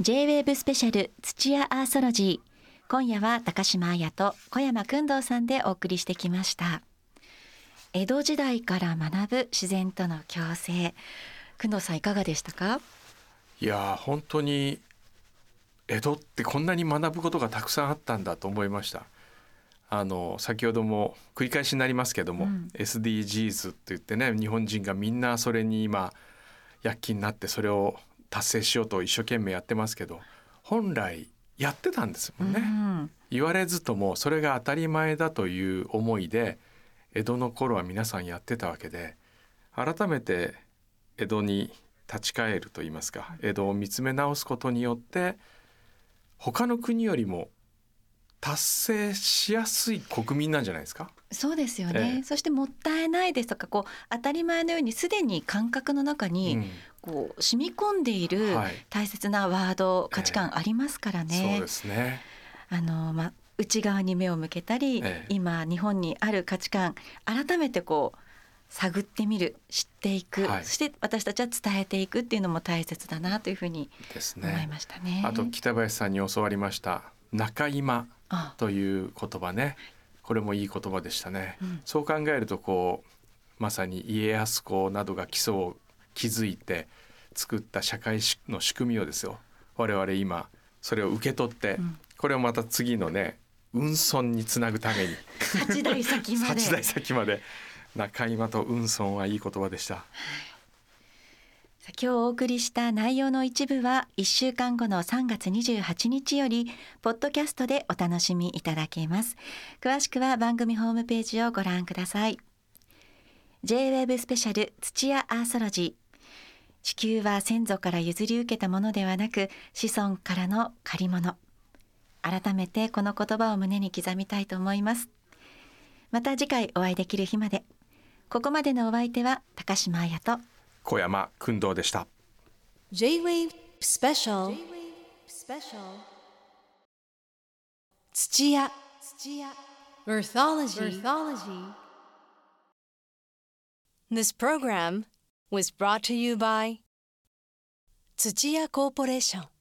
J-WAVE スペシャル土屋アーソロジー今夜は高島彩と小山君堂さんでお送りしてきました。江戸時代から学ぶ自然との共生。君堂さんいかがでしたか？いや本当に江戸ってこんなに学ぶことがたくさんあったんだと思いました。あの先ほども繰り返しになりますけども、うん、SDGs って言ってね日本人がみんなそれに今躍起になってそれを達成しようと一生懸命やってますけど本来やってたんですもんね、うん、言われずともそれが当たり前だという思いで江戸の頃は皆さんやってたわけで改めて江戸に立ち返ると言いますか江戸を見つめ直すことによって他の国よりも達成しやすい国民なんじゃないですか？そうですよね、ええ、そしてもったいないですとかこう当たり前のようにすでに感覚の中にこう染み込んでいる大切なワード、はい、価値観ありますからね。え、そうですね。あの、ま、内側に目を向けたり、今日本にある価値観改めてこう探ってみる知っていく、はい、そして私たちは伝えていくっていうのも大切だなというふうに思いましたね。ね。あと北林さんに教わりました中今という言葉ね。これもいい言葉でしたね、うん、そう考えるとこうまさに家康公などが基礎を築いて作った社会の仕組みをですよ。我々今それを受け取って、うん、これをまた次のね運送につなぐために。8代先まで。8代先まで。中今と運送はいい言葉でした。今日お送りした内容の一部は1週間後の3月28日よりポッドキャストでお楽しみいただけます。詳しくは番組ホームページをご覧ください。J-WAVE スペシャル土屋アーソロジー。地球は先祖から譲り受けたものではなく子孫からの借り物。改めてこの言葉を胸に刻みたいと思います。また次回お会いできる日まで。ここまでのお相手は高島彩と。小山君堂でした J-Wave スペシャル土屋土屋 Earthology. Earthology This program was brought to you by 土屋コーポレーション